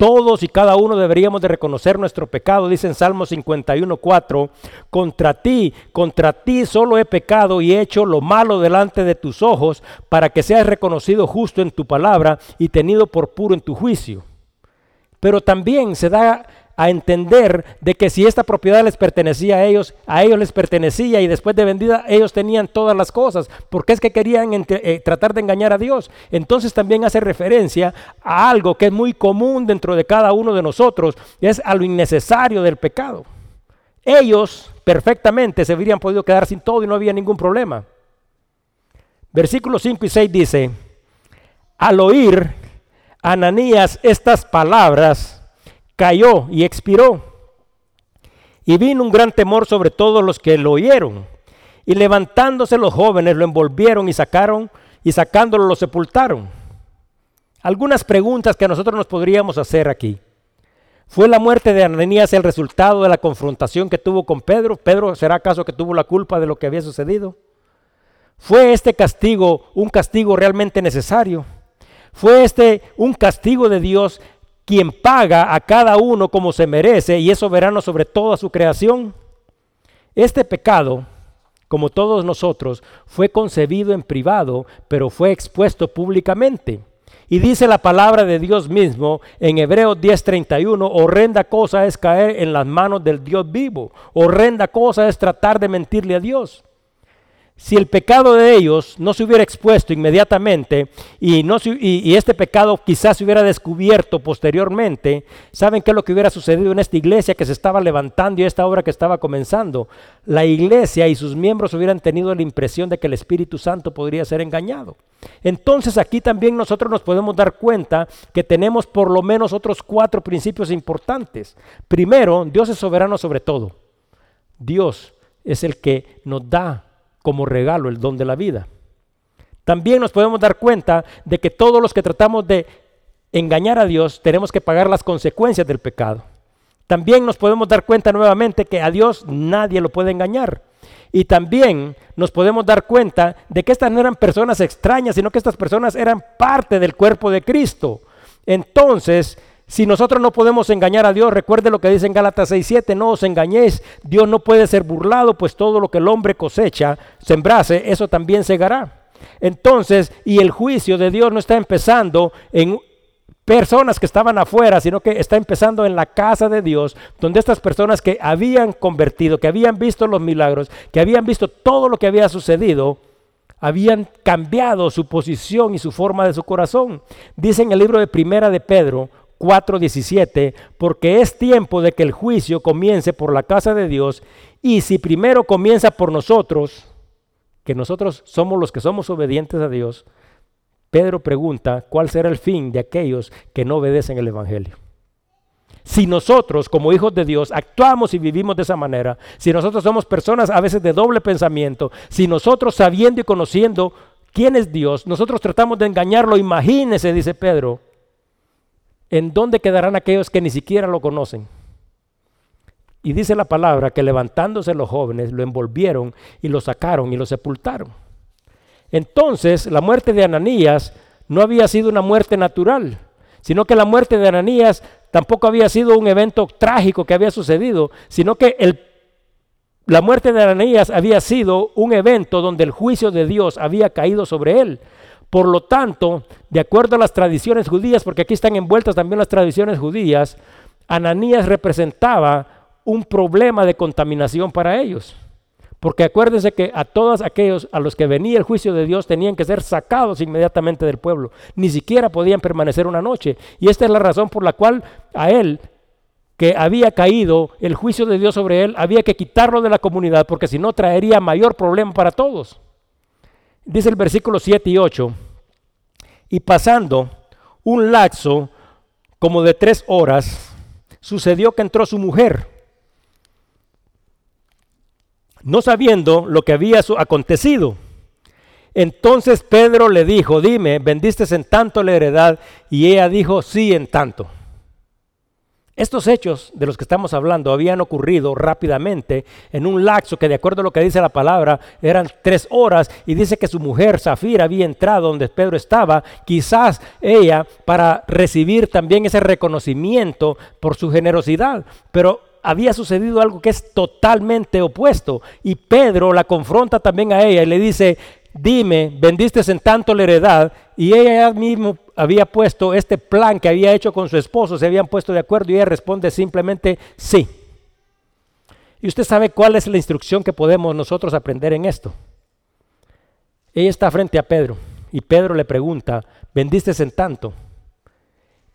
Todos y cada uno deberíamos de reconocer nuestro pecado, dice en Salmo 51.4, contra ti, contra ti solo he pecado y he hecho lo malo delante de tus ojos, para que seas reconocido justo en tu palabra y tenido por puro en tu juicio. Pero también se da a entender de que si esta propiedad les pertenecía a ellos, a ellos les pertenecía y después de vendida ellos tenían todas las cosas, porque es que querían eh, tratar de engañar a Dios. Entonces también hace referencia a algo que es muy común dentro de cada uno de nosotros, es a lo innecesario del pecado. Ellos perfectamente se habrían podido quedar sin todo y no había ningún problema. Versículos 5 y 6 dice, al oír Ananías estas palabras, cayó y expiró. Y vino un gran temor sobre todos los que lo oyeron. Y levantándose los jóvenes lo envolvieron y sacaron y sacándolo lo sepultaron. Algunas preguntas que nosotros nos podríamos hacer aquí. ¿Fue la muerte de Ananías el resultado de la confrontación que tuvo con Pedro? ¿Pedro será acaso que tuvo la culpa de lo que había sucedido? ¿Fue este castigo un castigo realmente necesario? ¿Fue este un castigo de Dios quien paga a cada uno como se merece y es soberano sobre toda su creación. Este pecado, como todos nosotros, fue concebido en privado, pero fue expuesto públicamente. Y dice la palabra de Dios mismo en Hebreos 10:31, horrenda cosa es caer en las manos del Dios vivo, horrenda cosa es tratar de mentirle a Dios. Si el pecado de ellos no se hubiera expuesto inmediatamente y, no y, este pecado quizás se hubiera descubierto posteriormente, ¿saben qué es lo que hubiera sucedido en esta iglesia que se estaba levantando y esta obra que estaba comenzando? La iglesia y sus miembros hubieran tenido la impresión de que el Espíritu Santo podría ser engañado. Entonces aquí también nosotros nos podemos dar cuenta que tenemos por lo menos otros cuatro principios importantes. Primero, Dios es soberano sobre todo. Dios es el que nos da como regalo el don de la vida. También nos podemos dar cuenta de que todos los que tratamos de engañar a Dios tenemos que pagar las consecuencias del pecado. También nos podemos dar cuenta nuevamente que a Dios nadie lo puede engañar. Y también nos podemos dar cuenta de que estas no eran personas extrañas, sino que estas personas eran parte del cuerpo de Cristo. Entonces, si nosotros no podemos engañar a Dios, recuerde lo que dice en Gálatas 6:7, no os engañéis, Dios no puede ser burlado, pues todo lo que el hombre cosecha, sembrase, eso también segará. Entonces, y el juicio de Dios no está empezando en personas que estaban afuera, sino que está empezando en la casa de Dios, donde estas personas que habían convertido, que habían visto los milagros, que habían visto todo lo que había sucedido, habían cambiado su posición y su forma de su corazón. Dice en el libro de Primera de Pedro, 4:17, porque es tiempo de que el juicio comience por la casa de Dios, y si primero comienza por nosotros, que nosotros somos los que somos obedientes a Dios, Pedro pregunta, ¿cuál será el fin de aquellos que no obedecen el Evangelio? Si nosotros, como hijos de Dios, actuamos y vivimos de esa manera, si nosotros somos personas a veces de doble pensamiento, si nosotros sabiendo y conociendo quién es Dios, nosotros tratamos de engañarlo, imagínese, dice Pedro, ¿en dónde quedarán aquellos que ni siquiera lo conocen? Y dice la palabra que levantándose los jóvenes lo envolvieron y lo sacaron y lo sepultaron. Entonces la muerte de Ananías no había sido una muerte natural, sino que la muerte de Ananías tampoco había sido un evento trágico que había sucedido, sino que el, la muerte de Ananías había sido un evento donde el juicio de Dios había caído sobre él. Por lo tanto, de acuerdo a las tradiciones judías, porque aquí están envueltas también las tradiciones judías, Ananías representaba un problema de contaminación para ellos. Porque acuérdense que a todos aquellos a los que venía el juicio de Dios tenían que ser sacados inmediatamente del pueblo. Ni siquiera podían permanecer una noche. Y esta es la razón por la cual a él, que había caído el juicio de Dios sobre él, había que quitarlo de la comunidad, porque si no traería mayor problema para todos. Dice el versículo 7 y 8, y pasando un laxo como de tres horas, sucedió que entró su mujer, no sabiendo lo que había acontecido. Entonces Pedro le dijo, dime, ¿vendiste en tanto la heredad? Y ella dijo, sí, en tanto. Estos hechos de los que estamos hablando habían ocurrido rápidamente en un laxo que de acuerdo a lo que dice la palabra eran tres horas y dice que su mujer Zafira había entrado donde Pedro estaba, quizás ella para recibir también ese reconocimiento por su generosidad, pero había sucedido algo que es totalmente opuesto y Pedro la confronta también a ella y le dice, dime, vendiste en tanto la heredad y ella mismo había puesto este plan que había hecho con su esposo, se habían puesto de acuerdo y ella responde simplemente sí. Y usted sabe cuál es la instrucción que podemos nosotros aprender en esto. Ella está frente a Pedro y Pedro le pregunta, ¿vendiste en tanto?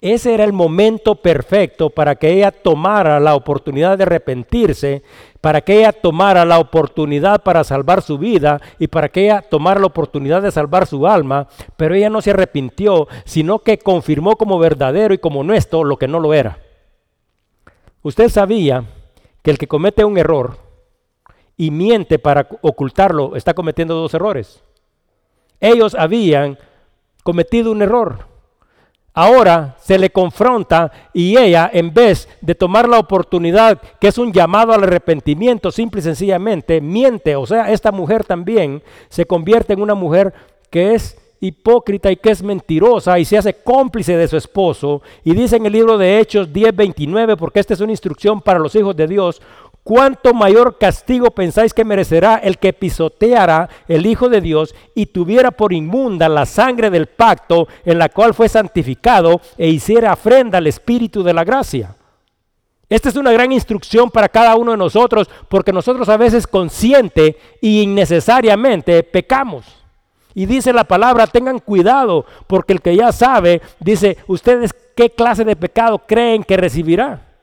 Ese era el momento perfecto para que ella tomara la oportunidad de arrepentirse, para que ella tomara la oportunidad para salvar su vida y para que ella tomara la oportunidad de salvar su alma, pero ella no se arrepintió, sino que confirmó como verdadero y como nuestro lo que no lo era. Usted sabía que el que comete un error y miente para ocultarlo está cometiendo dos errores. Ellos habían cometido un error Ahora se le confronta y ella, en vez de tomar la oportunidad, que es un llamado al arrepentimiento, simple y sencillamente, miente. O sea, esta mujer también se convierte en una mujer que es hipócrita y que es mentirosa y se hace cómplice de su esposo. Y dice en el libro de Hechos 10:29, porque esta es una instrucción para los hijos de Dios, ¿Cuánto mayor castigo pensáis que merecerá el que pisoteara el Hijo de Dios y tuviera por inmunda la sangre del pacto en la cual fue santificado e hiciera afrenda al Espíritu de la gracia? Esta es una gran instrucción para cada uno de nosotros porque nosotros a veces consciente e innecesariamente pecamos. Y dice la palabra, tengan cuidado porque el que ya sabe, dice, ustedes qué clase de pecado creen que recibirá.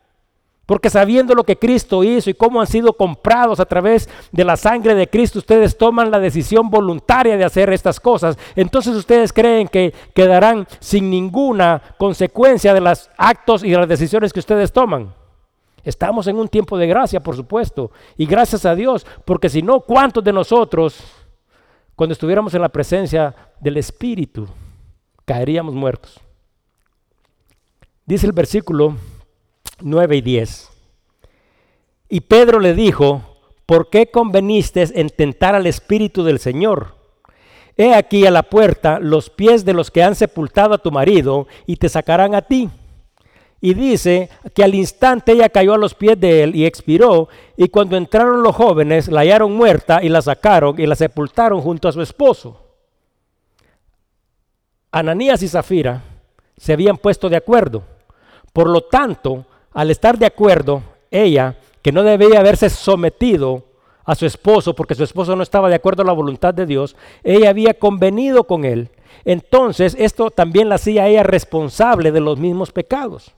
Porque sabiendo lo que Cristo hizo y cómo han sido comprados a través de la sangre de Cristo, ustedes toman la decisión voluntaria de hacer estas cosas. Entonces ustedes creen que quedarán sin ninguna consecuencia de los actos y de las decisiones que ustedes toman. Estamos en un tiempo de gracia, por supuesto. Y gracias a Dios, porque si no, ¿cuántos de nosotros, cuando estuviéramos en la presencia del Espíritu, caeríamos muertos? Dice el versículo 9 y 10. Y Pedro le dijo, ¿por qué conveniste en tentar al Espíritu del Señor? He aquí a la puerta los pies de los que han sepultado a tu marido y te sacarán a ti. Y dice que al instante ella cayó a los pies de él y expiró, y cuando entraron los jóvenes la hallaron muerta y la sacaron y la sepultaron junto a su esposo. Ananías y Zafira se habían puesto de acuerdo. Por lo tanto, al estar de acuerdo, ella, que no debía haberse sometido a su esposo porque su esposo no estaba de acuerdo a la voluntad de Dios, ella había convenido con él. Entonces esto también la hacía ella responsable de los mismos pecados.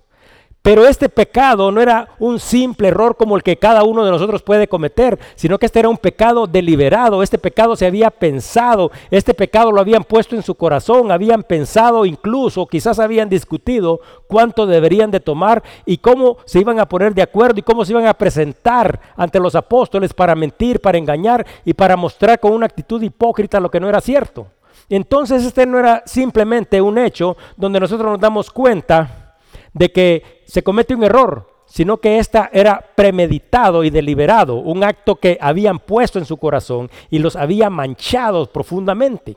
Pero este pecado no era un simple error como el que cada uno de nosotros puede cometer, sino que este era un pecado deliberado, este pecado se había pensado, este pecado lo habían puesto en su corazón, habían pensado incluso, quizás habían discutido cuánto deberían de tomar y cómo se iban a poner de acuerdo y cómo se iban a presentar ante los apóstoles para mentir, para engañar y para mostrar con una actitud hipócrita lo que no era cierto. Entonces este no era simplemente un hecho donde nosotros nos damos cuenta de que se comete un error, sino que esta era premeditado y deliberado, un acto que habían puesto en su corazón y los había manchado profundamente.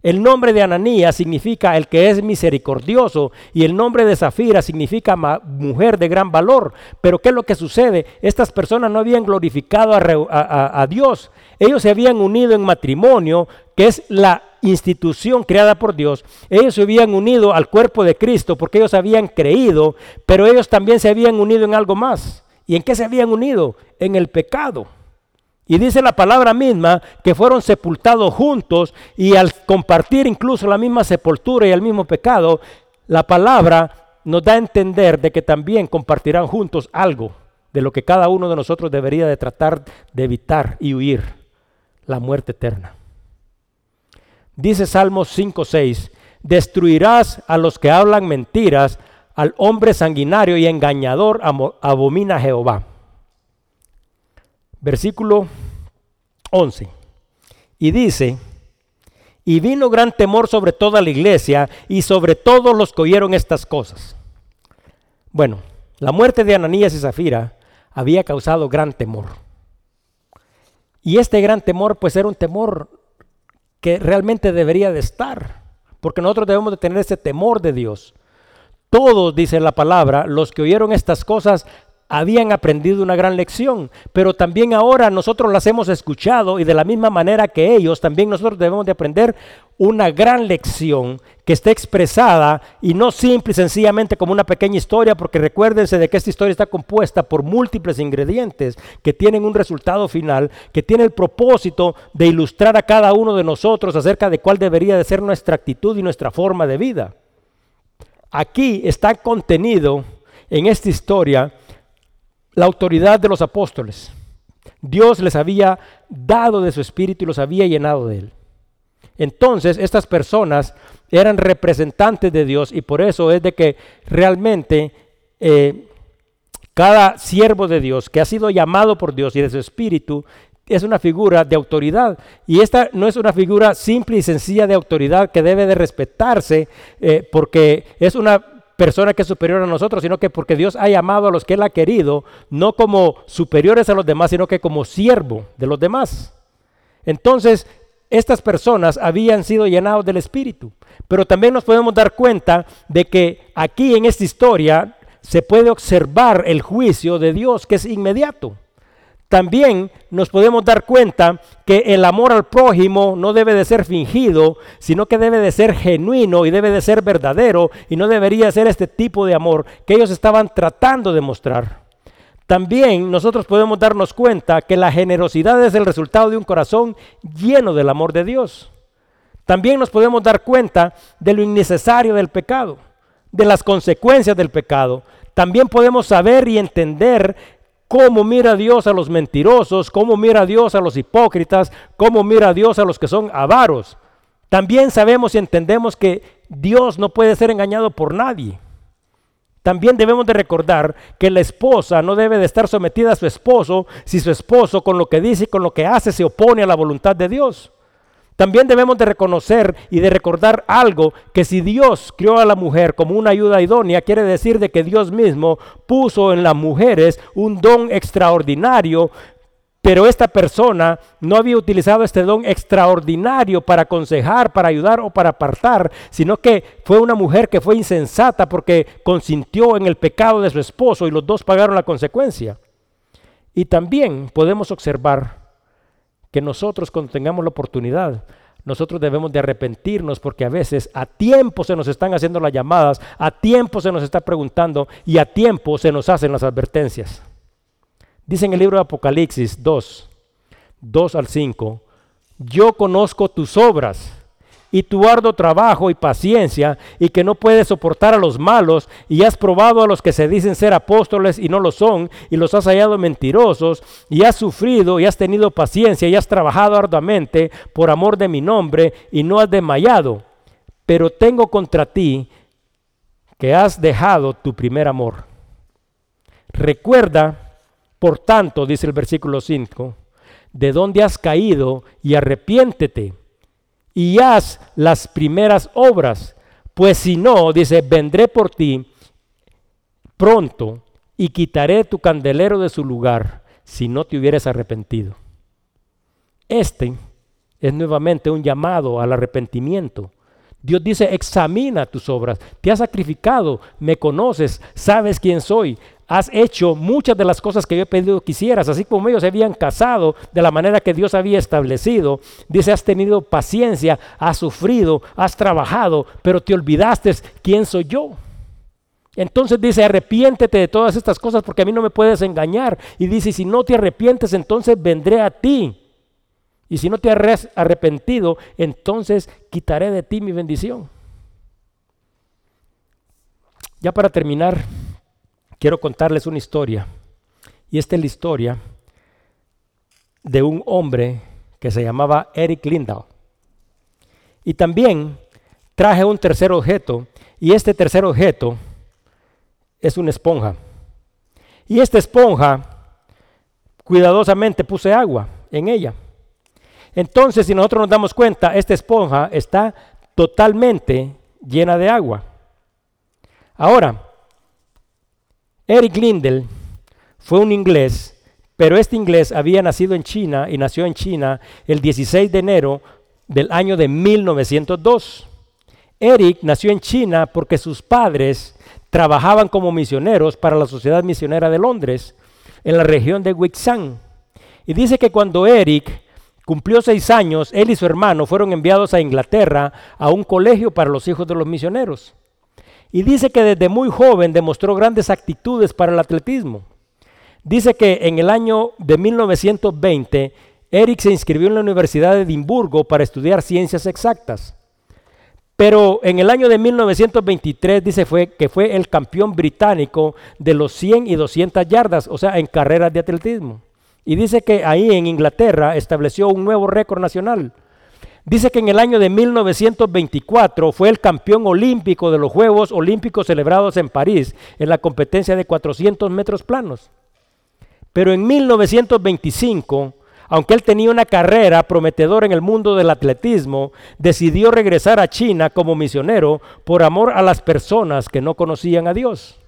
El nombre de Ananías significa el que es misericordioso y el nombre de Zafira significa mujer de gran valor. Pero ¿qué es lo que sucede? Estas personas no habían glorificado a, a Dios. Ellos se habían unido en matrimonio, que es la institución creada por Dios, ellos se habían unido al cuerpo de Cristo porque ellos habían creído, pero ellos también se habían unido en algo más. ¿Y en qué se habían unido? En el pecado. Y dice la palabra misma que fueron sepultados juntos y al compartir incluso la misma sepultura y el mismo pecado, la palabra nos da a entender de que también compartirán juntos algo de lo que cada uno de nosotros debería de tratar de evitar y huir, la muerte eterna. Dice Salmos 5:6, destruirás a los que hablan mentiras, al hombre sanguinario y engañador abomina Jehová. Versículo 11. Y dice, y vino gran temor sobre toda la iglesia y sobre todos los que oyeron estas cosas. Bueno, La muerte de Ananías y Zafira había causado gran temor. Y este gran temor pues era un temor realmente debería de estar, porque nosotros debemos de tener ese temor de Dios. Todos, dice la palabra, los que oyeron estas cosas habían aprendido una gran lección, pero también ahora nosotros las hemos escuchado y de la misma manera que ellos, también nosotros debemos de aprender una gran lección que esté expresada y no simple y sencillamente como una pequeña historia, porque recuérdense de que esta historia está compuesta por múltiples ingredientes que tienen un resultado final, que tiene el propósito de ilustrar a cada uno de nosotros acerca de cuál debería de ser nuestra actitud y nuestra forma de vida. Aquí está contenido en esta historia la autoridad de los apóstoles. Dios les había dado de su espíritu y los había llenado de él. Entonces, estas personas eran representantes de Dios y por eso es de que realmente eh, cada siervo de Dios que ha sido llamado por Dios y de su espíritu es una figura de autoridad. Y esta no es una figura simple y sencilla de autoridad que debe de respetarse eh, porque es una persona que es superior a nosotros, sino que porque Dios ha llamado a los que Él ha querido, no como superiores a los demás, sino que como siervo de los demás. Entonces, estas personas habían sido llenados del Espíritu. Pero también nos podemos dar cuenta de que aquí en esta historia se puede observar el juicio de Dios que es inmediato. También nos podemos dar cuenta que el amor al prójimo no debe de ser fingido, sino que debe de ser genuino y debe de ser verdadero y no debería ser este tipo de amor que ellos estaban tratando de mostrar. También nosotros podemos darnos cuenta que la generosidad es el resultado de un corazón lleno del amor de Dios. También nos podemos dar cuenta de lo innecesario del pecado, de las consecuencias del pecado. También podemos saber y entender cómo mira Dios a los mentirosos, cómo mira Dios a los hipócritas, cómo mira Dios a los que son avaros. También sabemos y entendemos que Dios no puede ser engañado por nadie. También debemos de recordar que la esposa no debe de estar sometida a su esposo si su esposo con lo que dice y con lo que hace se opone a la voluntad de Dios. También debemos de reconocer y de recordar algo, que si Dios crió a la mujer como una ayuda idónea, quiere decir de que Dios mismo puso en las mujeres un don extraordinario, pero esta persona no había utilizado este don extraordinario para aconsejar, para ayudar o para apartar, sino que fue una mujer que fue insensata porque consintió en el pecado de su esposo y los dos pagaron la consecuencia. Y también podemos observar que nosotros cuando tengamos la oportunidad, nosotros debemos de arrepentirnos porque a veces a tiempo se nos están haciendo las llamadas, a tiempo se nos está preguntando y a tiempo se nos hacen las advertencias. Dice en el libro de Apocalipsis 2, 2 al 5, yo conozco tus obras y tu arduo trabajo y paciencia, y que no puedes soportar a los malos, y has probado a los que se dicen ser apóstoles y no lo son, y los has hallado mentirosos, y has sufrido y has tenido paciencia y has trabajado arduamente por amor de mi nombre, y no has desmayado. Pero tengo contra ti que has dejado tu primer amor. Recuerda, por tanto, dice el versículo 5, de dónde has caído y arrepiéntete y haz las primeras obras, pues si no, dice, vendré por ti pronto y quitaré tu candelero de su lugar si no te hubieras arrepentido. Este es nuevamente un llamado al arrepentimiento. Dios dice, examina tus obras, te has sacrificado, me conoces, sabes quién soy, has hecho muchas de las cosas que yo he pedido que hicieras, así como ellos se habían casado de la manera que Dios había establecido. Dice, has tenido paciencia, has sufrido, has trabajado, pero te olvidaste quién soy yo. Entonces dice, arrepiéntete de todas estas cosas porque a mí no me puedes engañar. Y dice, si no te arrepientes, entonces vendré a ti. Y si no te has arrepentido, entonces quitaré de ti mi bendición. Ya para terminar, quiero contarles una historia. Y esta es la historia de un hombre que se llamaba Eric Lindahl. Y también traje un tercer objeto, y este tercer objeto es una esponja. Y esta esponja, cuidadosamente puse agua en ella. Entonces, si nosotros nos damos cuenta, esta esponja está totalmente llena de agua. Ahora, Eric Lindell fue un inglés, pero este inglés había nacido en China y nació en China el 16 de enero del año de 1902. Eric nació en China porque sus padres trabajaban como misioneros para la Sociedad Misionera de Londres en la región de Wixang. Y dice que cuando Eric cumplió seis años, él y su hermano fueron enviados a Inglaterra a un colegio para los hijos de los misioneros. Y dice que desde muy joven demostró grandes actitudes para el atletismo. Dice que en el año de 1920, Eric se inscribió en la Universidad de Edimburgo para estudiar ciencias exactas. Pero en el año de 1923 dice fue que fue el campeón británico de los 100 y 200 yardas, o sea, en carreras de atletismo. Y dice que ahí en Inglaterra estableció un nuevo récord nacional. Dice que en el año de 1924 fue el campeón olímpico de los Juegos Olímpicos celebrados en París en la competencia de 400 metros planos. Pero en 1925 aunque él tenía una carrera prometedora en el mundo del atletismo, decidió regresar a China como misionero por amor a las personas que no conocían a Dios.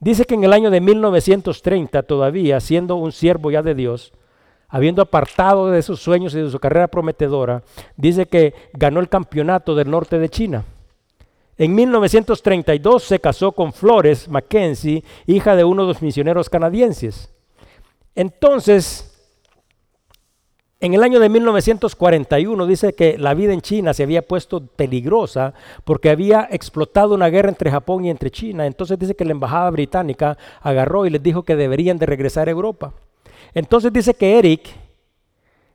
Dice que en el año de 1930, todavía siendo un siervo ya de Dios, habiendo apartado de sus sueños y de su carrera prometedora, dice que ganó el campeonato del norte de China. En 1932 se casó con Flores Mackenzie, hija de uno de los misioneros canadienses. Entonces, en el año de 1941 dice que la vida en China se había puesto peligrosa porque había explotado una guerra entre Japón y entre China. Entonces dice que la embajada británica agarró y les dijo que deberían de regresar a Europa. Entonces dice que Eric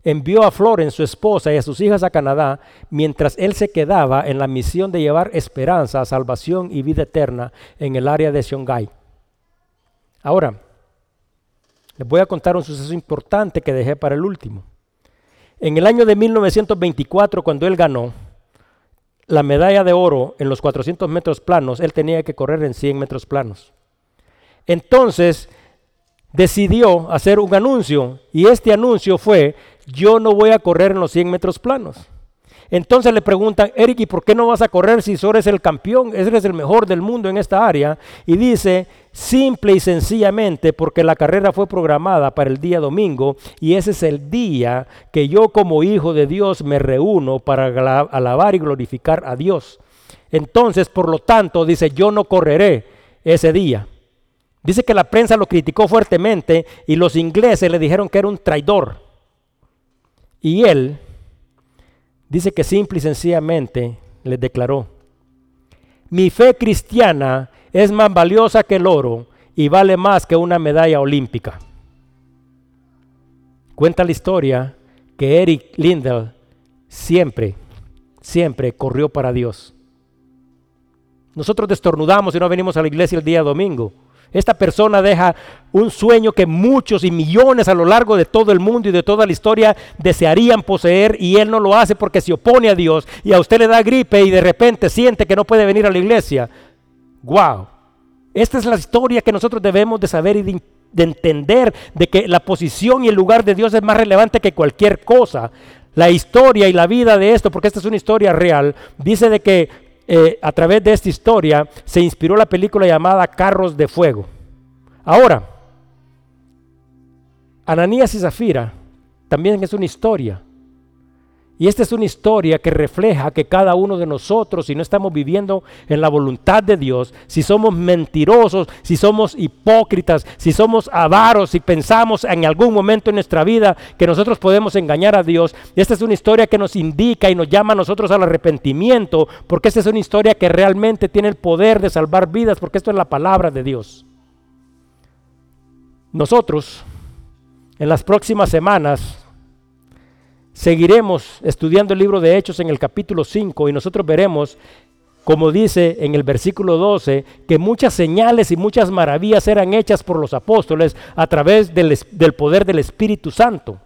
envió a Florence, su esposa, y a sus hijas a Canadá, mientras él se quedaba en la misión de llevar esperanza, salvación y vida eterna en el área de Shanghai. Ahora, les voy a contar un suceso importante que dejé para el último. En el año de 1924, cuando él ganó la medalla de oro en los 400 metros planos, él tenía que correr en 100 metros planos. Entonces decidió hacer un anuncio y este anuncio fue, yo no voy a correr en los 100 metros planos. Entonces le preguntan, Eric, ¿y por qué no vas a correr si eres el campeón, eres el mejor del mundo en esta área? Y dice, simple y sencillamente, porque la carrera fue programada para el día domingo y ese es el día que yo como hijo de Dios me reúno para alabar y glorificar a Dios. Entonces, por lo tanto, dice, yo no correré ese día. Dice que la prensa lo criticó fuertemente y los ingleses le dijeron que era un traidor. Y él dice que simple y sencillamente les declaró, mi fe cristiana es más valiosa que el oro y vale más que una medalla olímpica. Cuenta la historia que Eric Lindell siempre, siempre corrió para Dios. Nosotros destornudamos y no venimos a la iglesia el día domingo. Esta persona deja un sueño que muchos y millones a lo largo de todo el mundo y de toda la historia desearían poseer y él no lo hace porque se opone a Dios y a usted le da gripe y de repente siente que no puede venir a la iglesia. ¡Wow! Esta es la historia que nosotros debemos de saber y de, entender de que la posición y el lugar de Dios es más relevante que cualquier cosa. La historia y la vida de esto, porque esta es una historia real, dice de que eh, a través de esta historia se inspiró la película llamada Carros de Fuego. Ahora, Ananías y Zafira también es una historia y esta es una historia que refleja que cada uno de nosotros, si no estamos viviendo en la voluntad de Dios, si somos mentirosos, si somos hipócritas, si somos avaros, si pensamos en algún momento en nuestra vida que nosotros podemos engañar a Dios, esta es una historia que nos indica y nos llama a nosotros al arrepentimiento, porque esta es una historia que realmente tiene el poder de salvar vidas, porque esto es la palabra de Dios. Nosotros, en las próximas semanas, Seguiremos estudiando el libro de Hechos en el capítulo 5 y nosotros veremos, como dice en el versículo 12, que muchas señales y muchas maravillas eran hechas por los apóstoles a través del, poder del Espíritu Santo.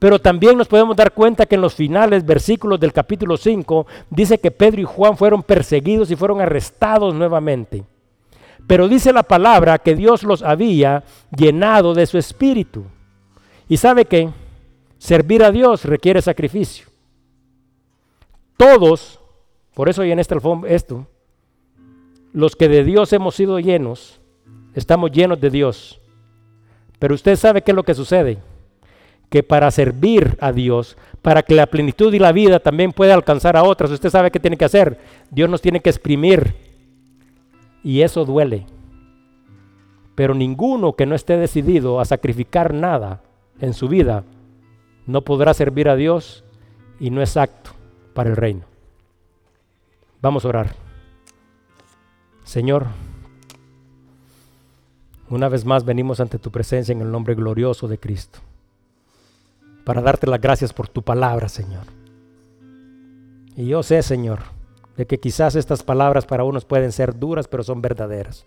Pero también nos podemos dar cuenta que en los finales versículos del capítulo 5 dice que Pedro y Juan fueron perseguidos y fueron arrestados nuevamente. Pero dice la palabra que Dios los había llenado de su espíritu. ¿Y sabe qué? Servir a Dios requiere sacrificio. Todos, por eso hay en este esto, los que de Dios hemos sido llenos, estamos llenos de Dios. Pero usted sabe qué es lo que sucede. Que para servir a Dios, para que la plenitud y la vida también pueda alcanzar a otras, usted sabe qué tiene que hacer. Dios nos tiene que exprimir. Y eso duele. Pero ninguno que no esté decidido a sacrificar nada en su vida no podrá servir a Dios y no es acto para el reino. Vamos a orar. Señor, una vez más venimos ante tu presencia en el nombre glorioso de Cristo, para darte las gracias por tu palabra, Señor. Y yo sé, Señor, de que quizás estas palabras para unos pueden ser duras, pero son verdaderas.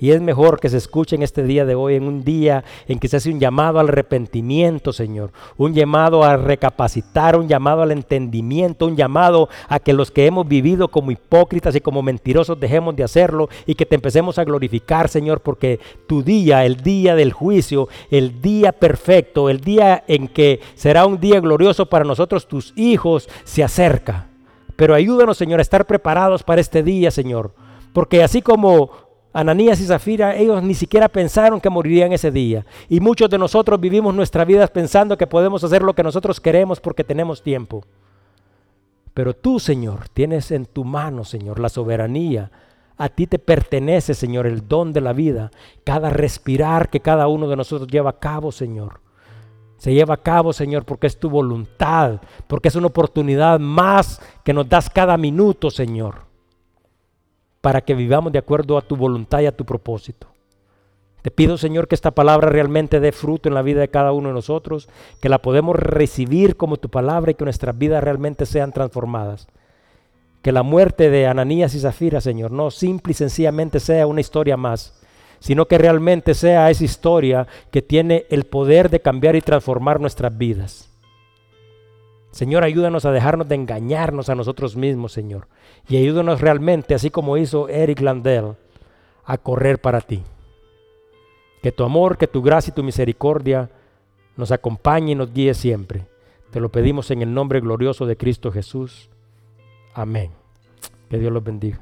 Y es mejor que se escuche en este día de hoy, en un día en que se hace un llamado al arrepentimiento, Señor. Un llamado a recapacitar, un llamado al entendimiento, un llamado a que los que hemos vivido como hipócritas y como mentirosos dejemos de hacerlo y que te empecemos a glorificar, Señor, porque tu día, el día del juicio, el día perfecto, el día en que será un día glorioso para nosotros, tus hijos, se acerca. Pero ayúdanos, Señor, a estar preparados para este día, Señor. Porque así como Ananías y Zafira, ellos ni siquiera pensaron que morirían ese día. Y muchos de nosotros vivimos nuestra vida pensando que podemos hacer lo que nosotros queremos porque tenemos tiempo. Pero tú, Señor, tienes en tu mano, Señor, la soberanía. A ti te pertenece, Señor, el don de la vida. Cada respirar que cada uno de nosotros lleva a cabo, Señor. Se lleva a cabo, Señor, porque es tu voluntad, porque es una oportunidad más que nos das cada minuto, Señor para que vivamos de acuerdo a tu voluntad y a tu propósito. Te pido, Señor, que esta palabra realmente dé fruto en la vida de cada uno de nosotros, que la podemos recibir como tu palabra y que nuestras vidas realmente sean transformadas. Que la muerte de Ananías y Zafira, Señor, no simple y sencillamente sea una historia más, sino que realmente sea esa historia que tiene el poder de cambiar y transformar nuestras vidas. Señor, ayúdanos a dejarnos de engañarnos a nosotros mismos, Señor. Y ayúdanos realmente, así como hizo Eric Landell, a correr para ti. Que tu amor, que tu gracia y tu misericordia nos acompañe y nos guíe siempre. Te lo pedimos en el nombre glorioso de Cristo Jesús. Amén. Que Dios los bendiga.